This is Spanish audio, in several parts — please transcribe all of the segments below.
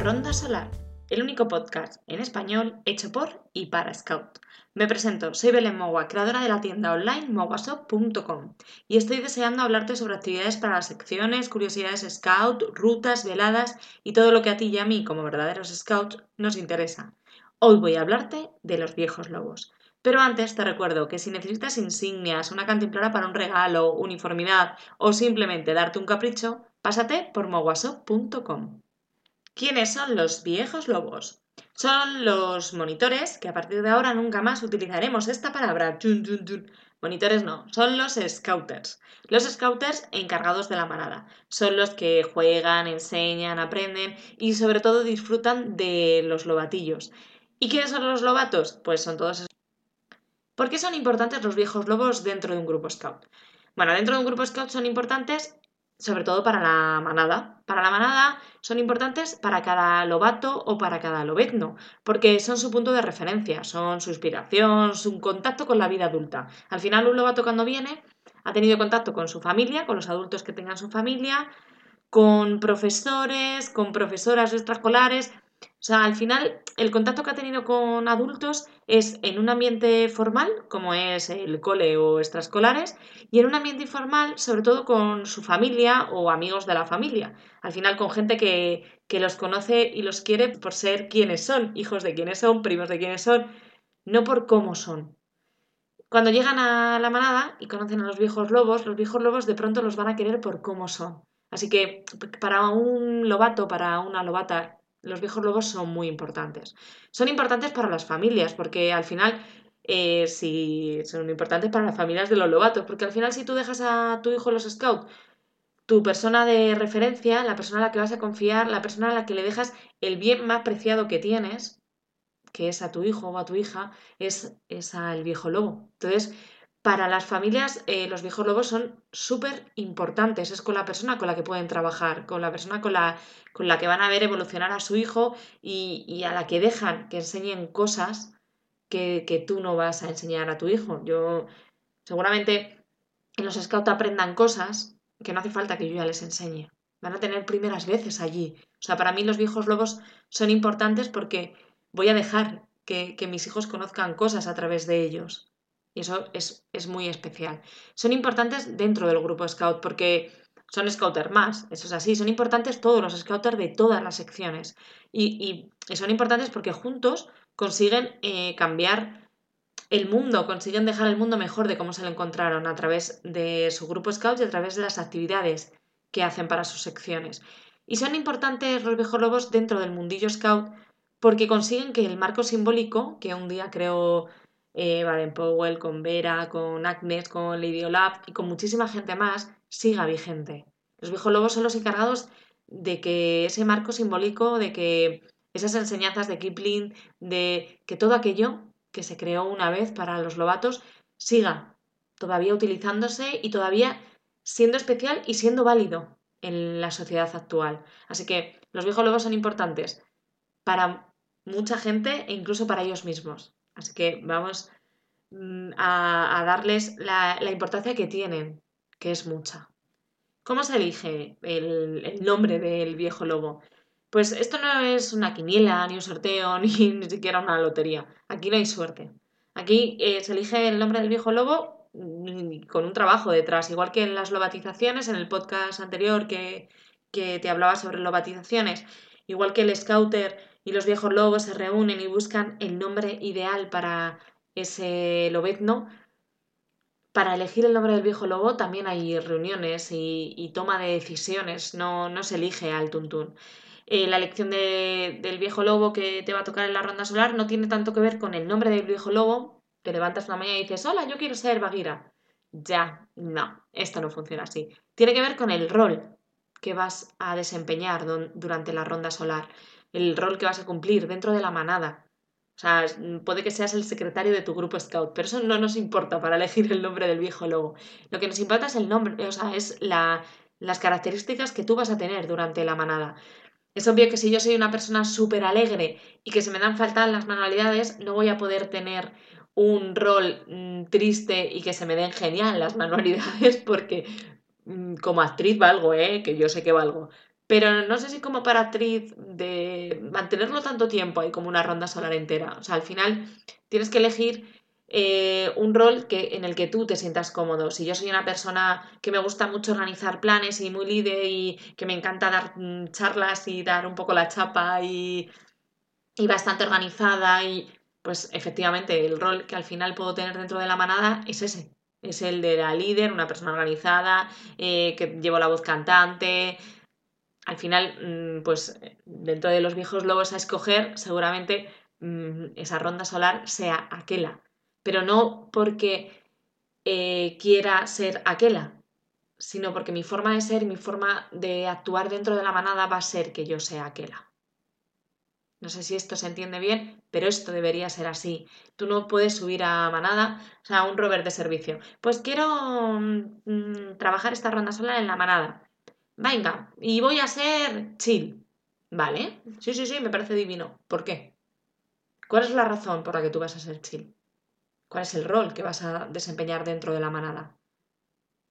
Ronda Solar, el único podcast en español hecho por y para Scout. Me presento, soy Belén Mogua, creadora de la tienda online moguashop.com y estoy deseando hablarte sobre actividades para las secciones, curiosidades Scout, rutas, veladas y todo lo que a ti y a mí como verdaderos Scouts nos interesa. Hoy voy a hablarte de los viejos lobos. Pero antes te recuerdo que si necesitas insignias, una cantimplora para un regalo, uniformidad o simplemente darte un capricho, pásate por moguashop.com. ¿Quiénes son los viejos lobos? Son los monitores, que a partir de ahora nunca más utilizaremos esta palabra. Monitores no, son los scouters. Los scouters encargados de la manada. Son los que juegan, enseñan, aprenden y sobre todo disfrutan de los lobatillos. ¿Y quiénes son los lobatos? Pues son todos ¿Por qué son importantes los viejos lobos dentro de un grupo scout? Bueno, dentro de un grupo scout son importantes sobre todo para la manada. Para la manada son importantes para cada lobato o para cada lobetno, porque son su punto de referencia, son su inspiración, su contacto con la vida adulta. Al final un lobato cuando viene ha tenido contacto con su familia, con los adultos que tengan su familia, con profesores, con profesoras extraescolares, o sea, al final el contacto que ha tenido con adultos es en un ambiente formal, como es el cole o extraescolares, y en un ambiente informal, sobre todo con su familia o amigos de la familia. Al final con gente que, que los conoce y los quiere por ser quienes son, hijos de quienes son, primos de quienes son, no por cómo son. Cuando llegan a la manada y conocen a los viejos lobos, los viejos lobos de pronto los van a querer por cómo son. Así que para un lobato, para una lobata los viejos lobos son muy importantes. Son importantes para las familias, porque al final, eh, si son importantes para las familias de los lobatos, porque al final si tú dejas a tu hijo los scouts, tu persona de referencia, la persona a la que vas a confiar, la persona a la que le dejas el bien más preciado que tienes, que es a tu hijo o a tu hija, es, es al viejo lobo. Entonces, para las familias eh, los viejos lobos son súper importantes. Es con la persona con la que pueden trabajar, con la persona con la, que van a ver evolucionar a su hijo y, a la que dejan que enseñen cosas que, tú no vas a enseñar a tu hijo. Yo seguramente en los scouts aprendan cosas que no hace falta que yo ya les enseñe. Van a tener primeras veces allí. O sea, para mí los viejos lobos son importantes porque voy a dejar que mis hijos conozcan cosas a través de ellos. Y eso es, muy especial. Son importantes dentro del grupo Scout porque son Scouter más, eso es así. Son importantes todos los Scouters de todas las secciones. Y, son importantes porque juntos consiguen eh, cambiar el mundo, consiguen dejar el mundo mejor de cómo se lo encontraron a través de su grupo Scout y a través de las actividades que hacen para sus secciones. Y son importantes los viejos dentro del mundillo Scout porque consiguen que el marco simbólico que un día creó eh, Baden Powell, con Vera, con Agnes, con Lady Olaf y con muchísima gente más, siga vigente. Los viejos lobos son los encargados de que ese marco simbólico, de que esas enseñanzas de Kipling, de que todo aquello que se creó una vez para los lobatos siga todavía utilizándose y todavía siendo especial y siendo válido en la sociedad actual. Así que los viejos lobos son importantes para mucha gente e incluso para ellos mismos. Así que vamos mm, a, darles la, importancia que tienen, que es mucha. ¿Cómo se elige el, nombre del viejo lobo? Pues esto no es una quiniela, ni un sorteo, ni, ni siquiera una lotería. Aquí no hay suerte. Aquí eh, se elige el nombre del viejo lobo mm, con un trabajo detrás, igual que en las lobatizaciones, en el podcast anterior que, que te hablaba sobre lobatizaciones, igual que el scouter y los viejos lobos se reúnen y buscan el nombre ideal para ese lobezno. Para elegir el nombre del viejo lobo también hay reuniones y, toma de decisiones, no, no, se elige al tuntún. Eh, la elección del viejo lobo que te va a tocar en la ronda solar no tiene tanto que ver con el nombre del viejo lobo. Te levantas una mañana y dices, hola, yo quiero ser Bagira. Ya, no, esto no funciona así. Tiene que ver con el rol que vas a desempeñar durante la ronda solar el rol que vas a cumplir dentro de la manada. O sea, puede que seas el secretario de tu grupo scout, pero eso no nos importa para elegir el nombre del viejo lobo. Lo que nos importa es el nombre, o sea, es la, las características que tú vas a tener durante la manada. Es obvio que si yo soy una persona súper alegre y que se me dan falta las manualidades, no voy a poder tener un rol mm, triste y que se me den genial las manualidades porque mm, como actriz valgo, ¿eh? que yo sé que valgo pero no sé si como para actriz de mantenerlo tanto tiempo hay como una ronda solar entera. O sea, al final tienes que elegir eh, un rol que, en el que tú te sientas cómodo. Si yo soy una persona que me gusta mucho organizar planes y muy líder y que me encanta dar mm, charlas y dar un poco la chapa y, y bastante organizada y pues efectivamente el rol que al final puedo tener dentro de la manada es ese. Es el de la líder, una persona organizada, eh, que llevo la voz cantante. Al final, mm, pues dentro de los viejos lobos a escoger, seguramente mm, esa ronda solar sea aquella pero no porque eh, quiera ser aquella, sino porque mi forma de ser mi forma de actuar dentro de la manada va a ser que yo sea aquella. No sé si esto se entiende bien, pero esto debería ser así. Tú no puedes subir a manada, o sea, a un rover de servicio. Pues quiero mm, trabajar esta ronda sola en la manada. Venga, y voy a ser chill. ¿Vale? Sí, sí, sí, me parece divino. ¿Por qué? ¿Cuál es la razón por la que tú vas a ser chill? cuál es el rol que vas a desempeñar dentro de la manada.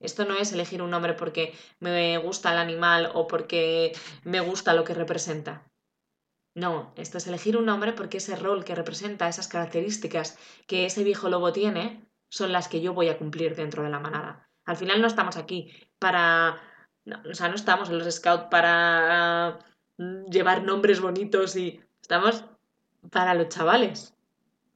Esto no es elegir un nombre porque me gusta el animal o porque me gusta lo que representa. No, esto es elegir un nombre porque ese rol que representa, esas características que ese viejo lobo tiene, son las que yo voy a cumplir dentro de la manada. Al final no estamos aquí para... o sea, no estamos en los scouts para llevar nombres bonitos y estamos para los chavales.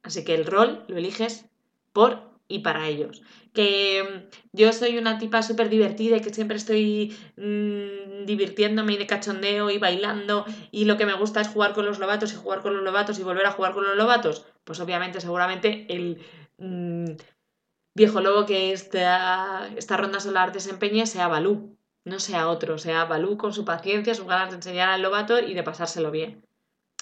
Así que el rol lo eliges por y para ellos. Que mm, yo soy una tipa súper divertida y que siempre estoy mm, divirtiéndome y de cachondeo y bailando y lo que me gusta es jugar con los lobatos y jugar con los lobatos y volver a jugar con los lobatos. Pues obviamente, seguramente el mm, viejo lobo que esta, esta ronda solar desempeñe sea Balú, no sea otro, sea Balú con su paciencia, sus ganas de enseñar al lobato y de pasárselo bien.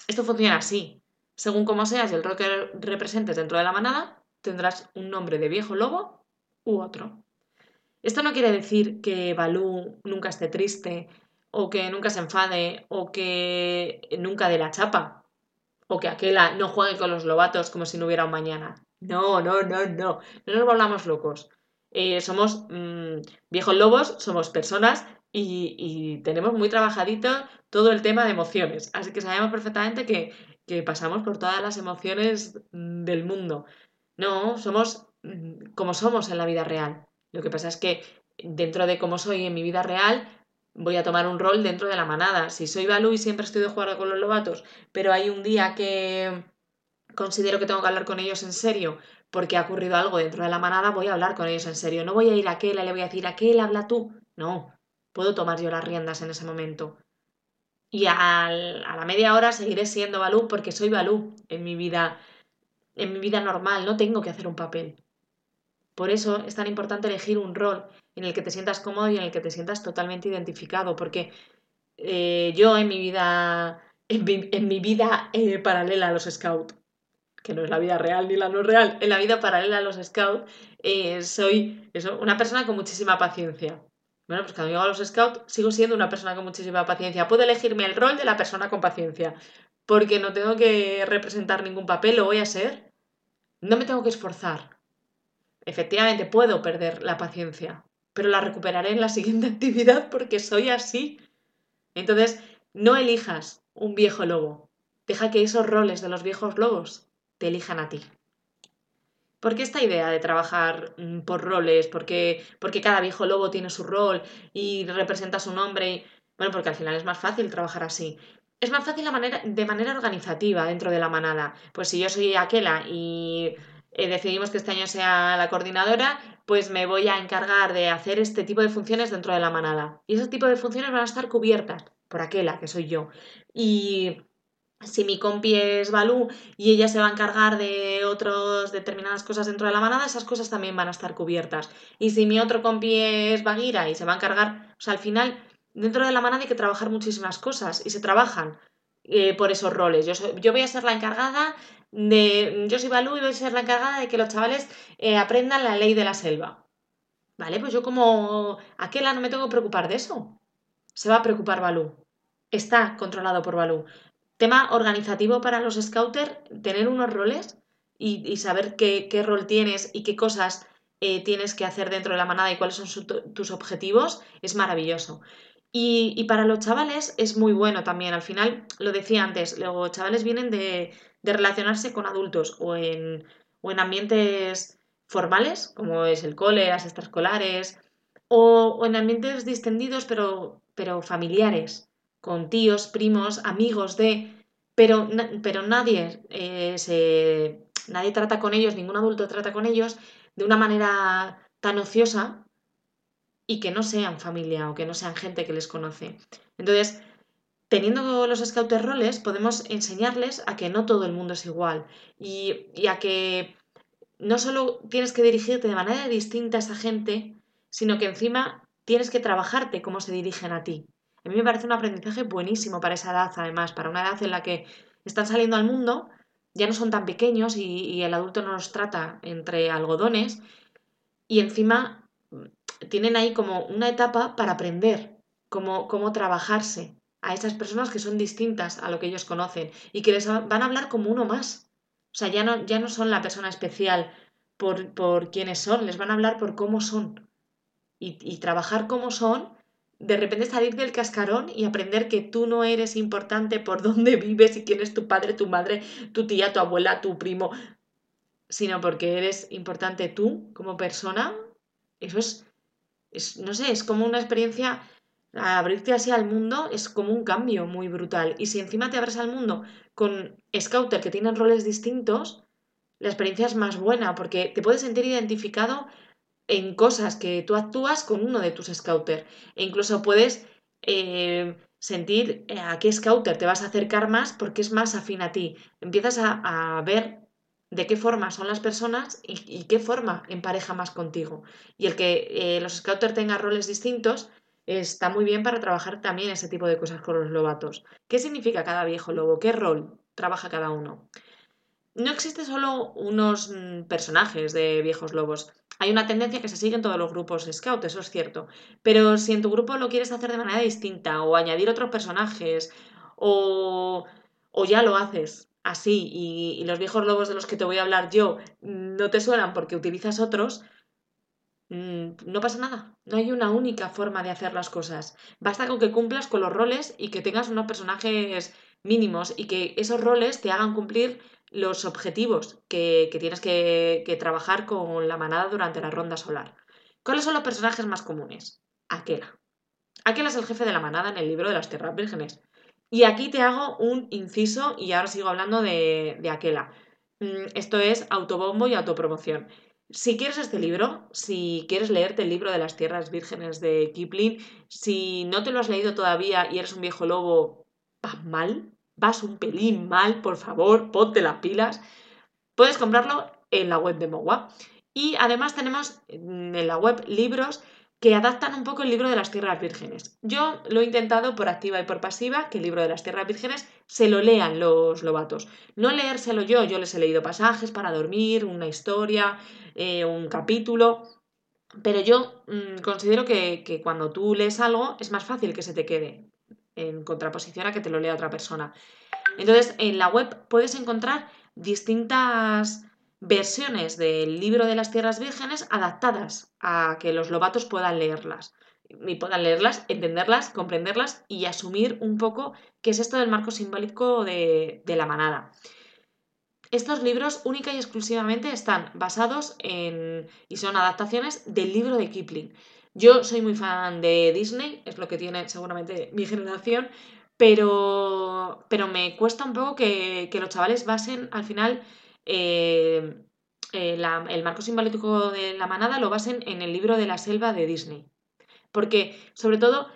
Esto funciona así. Según como seas y el rol que representes dentro de la manada, tendrás un nombre de viejo lobo u otro. Esto no quiere decir que Balú nunca esté triste, o que nunca se enfade, o que nunca dé la chapa, o que Aquela no juegue con los lobatos como si no hubiera un mañana. No, no, no, no, no nos volvamos locos. Eh, somos mm, viejos lobos, somos personas y, tenemos muy trabajadito todo el tema de emociones. Así que sabemos perfectamente que, que pasamos por todas las emociones del mundo. No, somos mm, como somos en la vida real. Lo que pasa es que dentro de cómo soy en mi vida real, voy a tomar un rol dentro de la manada. Si soy Balú y siempre estoy de jugar con los lobatos, pero hay un día que considero que tengo que hablar con ellos en serio porque ha ocurrido algo dentro de la manada, voy a hablar con ellos en serio. No voy a ir a aquel y le voy a decir, aquel habla tú. No, puedo tomar yo las riendas en ese momento. Y a la media hora seguiré siendo Balú porque soy Balú en mi vida en mi vida normal, no tengo que hacer un papel. Por eso es tan importante elegir un rol en el que te sientas cómodo y en el que te sientas totalmente identificado, porque eh, yo en mi vida, en mi, vida eh, paralela a los scouts, que no es la vida real ni la no real, en la vida paralela a los scouts, eh, soy eso, una persona con muchísima paciencia. Bueno, pues cuando llego a los scouts sigo siendo una persona con muchísima paciencia. Puedo elegirme el rol de la persona con paciencia, porque no tengo que representar ningún papel, lo voy a ser. No me tengo que esforzar. Efectivamente, puedo perder la paciencia, pero la recuperaré en la siguiente actividad porque soy así. Entonces, no elijas un viejo lobo. Deja que esos roles de los viejos lobos te elijan a ti. ¿Por qué esta idea de trabajar mm, por roles? Porque, porque cada viejo lobo tiene su rol y representa su nombre. Bueno, porque al final es más fácil trabajar así es más fácil de manera organizativa dentro de la manada. Pues si yo soy Aquela y eh, decidimos que este año sea la coordinadora, pues me voy a encargar de hacer este tipo de funciones dentro de la manada. Y ese tipo de funciones van a estar cubiertas por Aquela, que soy yo. Y si mi compi es Balú y ella se va a encargar de otras determinadas cosas dentro de la manada, esas cosas también van a estar cubiertas. Y si mi otro compi es Bagira y se va a encargar, o sea, al final dentro de la manada hay que trabajar muchísimas cosas y se trabajan eh, por esos roles. Yo, yo, voy a ser la encargada de. Yo soy Balú y voy a ser la encargada de que los chavales eh, aprendan la ley de la selva. Vale, pues yo como aquella no me tengo que preocupar de eso. Se va a preocupar Balú. Está controlado por Balú. Tema organizativo para los scouters, tener unos roles y, saber qué, rol tienes y qué cosas eh, tienes que hacer dentro de la manada y cuáles son tus objetivos es maravilloso. Y, para los chavales es muy bueno también. Al final, lo decía antes, los chavales vienen de, relacionarse con adultos o en, o en ambientes formales, como es el cole, las extraescolares, o, o en ambientes distendidos, pero, pero familiares, con tíos, primos, amigos de... Pero, pero nadie, eh, se, nadie trata con ellos, ningún adulto trata con ellos de una manera tan ociosa y que no sean familia o que no sean gente que les conoce. Entonces, teniendo los scouters roles, podemos enseñarles a que no todo el mundo es igual y, y a que no solo tienes que dirigirte de manera distinta a esa gente, sino que encima tienes que trabajarte cómo se dirigen a ti. A mí me parece un aprendizaje buenísimo para esa edad, además, para una edad en la que están saliendo al mundo, ya no son tan pequeños y, el adulto no los trata entre algodones y encima mm, tienen ahí como una etapa para aprender cómo, cómo trabajarse a esas personas que son distintas a lo que ellos conocen y que les van a hablar como uno más. O sea, ya no, ya no son la persona especial por, por quienes son, les van a hablar por cómo son. Y, trabajar como son de repente salir del cascarón y aprender que tú no eres importante por dónde vives y quién es tu padre, tu madre, tu tía, tu abuela, tu primo, sino porque eres importante tú como persona, eso es, es no sé, es como una experiencia, abrirte así al mundo es como un cambio muy brutal. Y si encima te abres al mundo con scouter que tienen roles distintos, la experiencia es más buena porque te puedes sentir identificado en cosas que tú actúas con uno de tus scouters. E incluso puedes eh, sentir eh, a qué scouter te vas a acercar más porque es más afín a ti. Empiezas a, ver de qué forma son las personas y, qué forma empareja más contigo. Y el que eh, los scouters tengan roles distintos está muy bien para trabajar también ese tipo de cosas con los lobatos. ¿Qué significa cada viejo lobo? ¿Qué rol trabaja cada uno? No existe solo unos mm, personajes de viejos lobos. Hay una tendencia que se sigue en todos los grupos scout, eso es cierto. Pero si en tu grupo lo quieres hacer de manera distinta o añadir otros personajes o, o ya lo haces así y, los viejos lobos de los que te voy a hablar yo no te suenan porque utilizas otros, mm, no pasa nada. No hay una única forma de hacer las cosas. Basta con que cumplas con los roles y que tengas unos personajes mínimos y que esos roles te hagan cumplir los objetivos que, tienes que, trabajar con la manada durante la ronda solar. ¿Cuáles son los personajes más comunes? Aquela. Aquela es el jefe de la manada en el libro de las Tierras Vírgenes. Y aquí te hago un inciso y ahora sigo hablando de, de Aquela. Mm, esto es autobombo y autopromoción. Si quieres este libro, si quieres leerte el libro de las Tierras Vírgenes de Kipling, si no te lo has leído todavía y eres un viejo lobo, vas mal, vas un pelín mal, por favor, ponte las pilas. Puedes comprarlo en la web de Mogua. Y además tenemos en la web libros que adaptan un poco el libro de las tierras vírgenes. Yo lo he intentado por activa y por pasiva, que el libro de las tierras vírgenes se lo lean los lobatos. No leérselo yo, yo les he leído pasajes para dormir, una historia, eh, un capítulo, pero yo mm, considero que cuando tú lees algo es más fácil que se te quede en contraposición a que te lo lea otra persona. Entonces, en la web puedes encontrar distintas versiones del libro de las tierras vírgenes adaptadas a que los lobatos puedan leerlas. Y puedan leerlas, entenderlas, comprenderlas y asumir un poco qué es esto del marco simbólico de, de la manada. Estos libros única y exclusivamente están basados en y son adaptaciones del libro de Kipling. Yo soy muy fan de Disney, es lo que tiene seguramente mi generación, pero, pero me cuesta un poco que, los chavales basen al final eh, eh, el marco simbólico de la manada lo basen en el libro de la selva de Disney. Porque, sobre todo,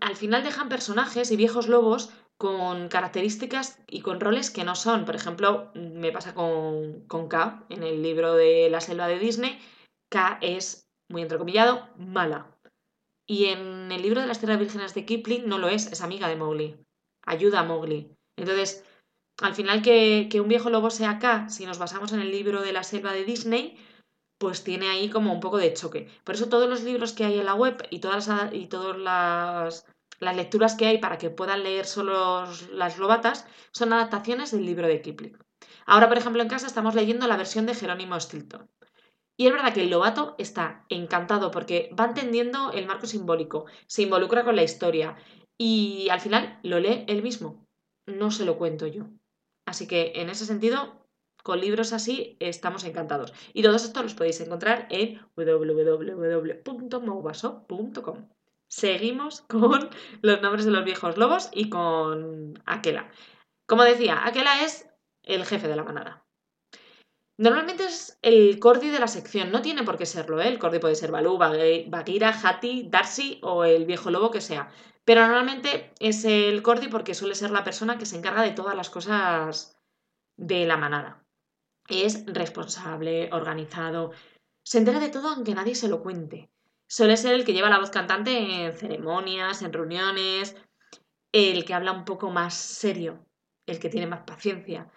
al final dejan personajes y viejos lobos con características y con roles que no son. Por ejemplo, me pasa con, con K en el libro de la selva de Disney. K es muy entrecomillado, mala. Y en el libro de las tierras vírgenes de Kipling no lo es, es amiga de Mowgli. Ayuda a Mowgli. Entonces, al final que, un viejo lobo sea acá, si nos basamos en el libro de la selva de Disney, pues tiene ahí como un poco de choque. Por eso todos los libros que hay en la web y todas las, y todas las, las lecturas que hay para que puedan leer solo las lobatas son adaptaciones del libro de Kipling. Ahora, por ejemplo, en casa estamos leyendo la versión de Jerónimo Stilton. Y es verdad que el lobato está encantado porque va entendiendo el marco simbólico, se involucra con la historia y al final lo lee él mismo. No se lo cuento yo. Así que en ese sentido, con libros así estamos encantados. Y todos estos los podéis encontrar en www.moguaso.com. Seguimos con los nombres de los viejos lobos y con Aquela. Como decía, Aquela es el jefe de la manada. Normalmente es el Cordy de la sección, no tiene por qué serlo, ¿eh? el Cordy puede ser Balú, Bagheera, Hati, Darcy o el viejo lobo que sea. Pero normalmente es el Cordy porque suele ser la persona que se encarga de todas las cosas de la manada. Es responsable, organizado, se entera de todo aunque nadie se lo cuente. Suele ser el que lleva la voz cantante en ceremonias, en reuniones, el que habla un poco más serio, el que tiene más paciencia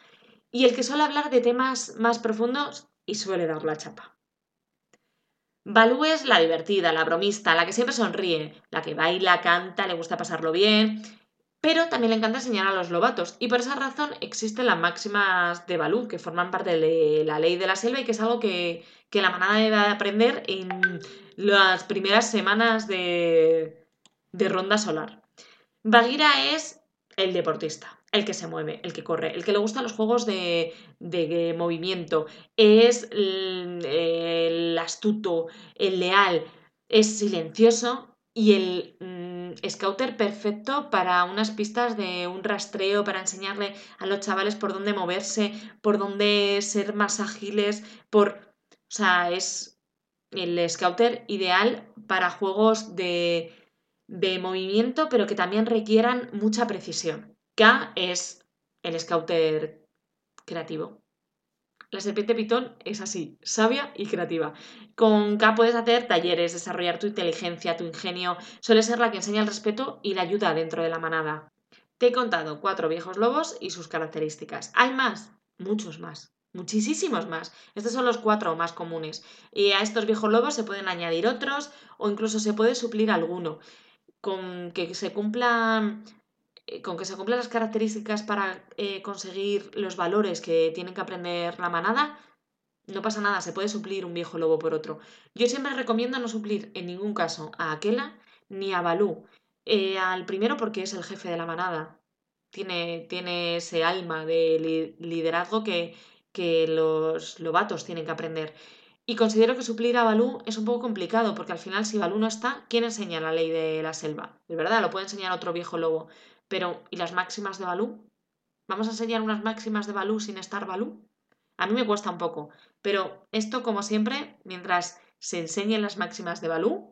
y el que suele hablar de temas más profundos y suele dar la chapa. Balú es la divertida, la bromista, la que siempre sonríe, la que baila, canta, le gusta pasarlo bien, pero también le encanta enseñar a los lobatos y por esa razón existen las máximas de Balú que forman parte de la ley de la selva y que es algo que, que la manada debe aprender en las primeras semanas de, de ronda solar. Bagheera es el deportista el que se mueve, el que corre, el que le gustan los juegos de, movimiento, es el, astuto, el leal, es silencioso y el mm, scouter perfecto para unas pistas de un rastreo, para enseñarle a los chavales por dónde moverse, por dónde ser más ágiles, por... O sea, es el scouter ideal para juegos de, de movimiento, pero que también requieran mucha precisión. K es el scouter creativo. La serpiente pitón es así, sabia y creativa. Con K puedes hacer talleres, desarrollar tu inteligencia, tu ingenio. Suele ser la que enseña el respeto y la ayuda dentro de la manada. Te he contado cuatro viejos lobos y sus características. ¿Hay más? Muchos más. Muchísimos más. Estos son los cuatro más comunes. Y a estos viejos lobos se pueden añadir otros o incluso se puede suplir alguno. Con que se cumplan con que se cumplan las características para eh, conseguir los valores que tienen que aprender la manada, no pasa nada, se puede suplir un viejo lobo por otro. Yo siempre recomiendo no suplir en ningún caso a Aquela ni a Balú. Eh, al primero porque es el jefe de la manada. Tiene, tiene ese alma de liderazgo que, que los lobatos tienen que aprender. Y considero que suplir a Balú es un poco complicado, porque al final, si Balú no está, ¿quién enseña la ley de la selva? De verdad, lo puede enseñar otro viejo lobo. Pero, ¿y las máximas de Balú? ¿Vamos a enseñar unas máximas de Balú sin estar Balú? A mí me cuesta un poco, pero esto, como siempre, mientras se enseñen las máximas de Balú,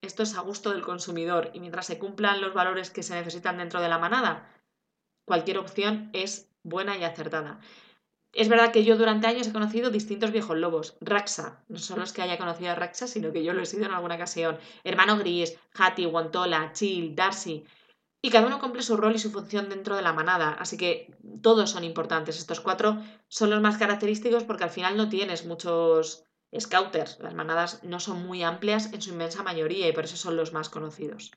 esto es a gusto del consumidor y mientras se cumplan los valores que se necesitan dentro de la manada, cualquier opción es buena y acertada. Es verdad que yo durante años he conocido distintos viejos lobos. Raxa, no solo es que haya conocido a Raxa, sino que yo lo he sido en alguna ocasión. Hermano Gris, Hati, Wantola, Chill, Darcy. Y cada uno cumple su rol y su función dentro de la manada, así que todos son importantes. Estos cuatro son los más característicos porque al final no tienes muchos scouters. Las manadas no son muy amplias en su inmensa mayoría y por eso son los más conocidos.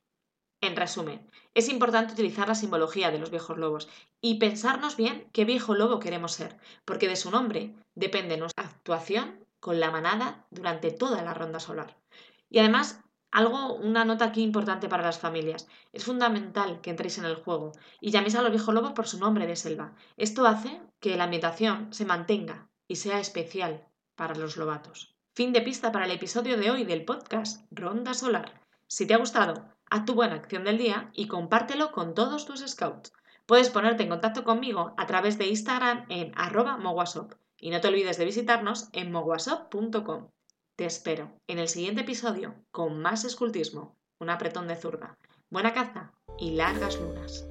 En resumen, es importante utilizar la simbología de los viejos lobos y pensarnos bien qué viejo lobo queremos ser, porque de su nombre depende nuestra actuación con la manada durante toda la ronda solar. Y además algo, una nota aquí importante para las familias. Es fundamental que entréis en el juego y llaméis a los viejos lobos por su nombre de selva. Esto hace que la ambientación se mantenga y sea especial para los lobatos. Fin de pista para el episodio de hoy del podcast Ronda Solar. Si te ha gustado, haz tu buena acción del día y compártelo con todos tus scouts. Puedes ponerte en contacto conmigo a través de Instagram en arroba mogwasop y no te olvides de visitarnos en mogwasop.com. Te espero en el siguiente episodio con más escultismo, un apretón de zurda, buena caza y largas lunas.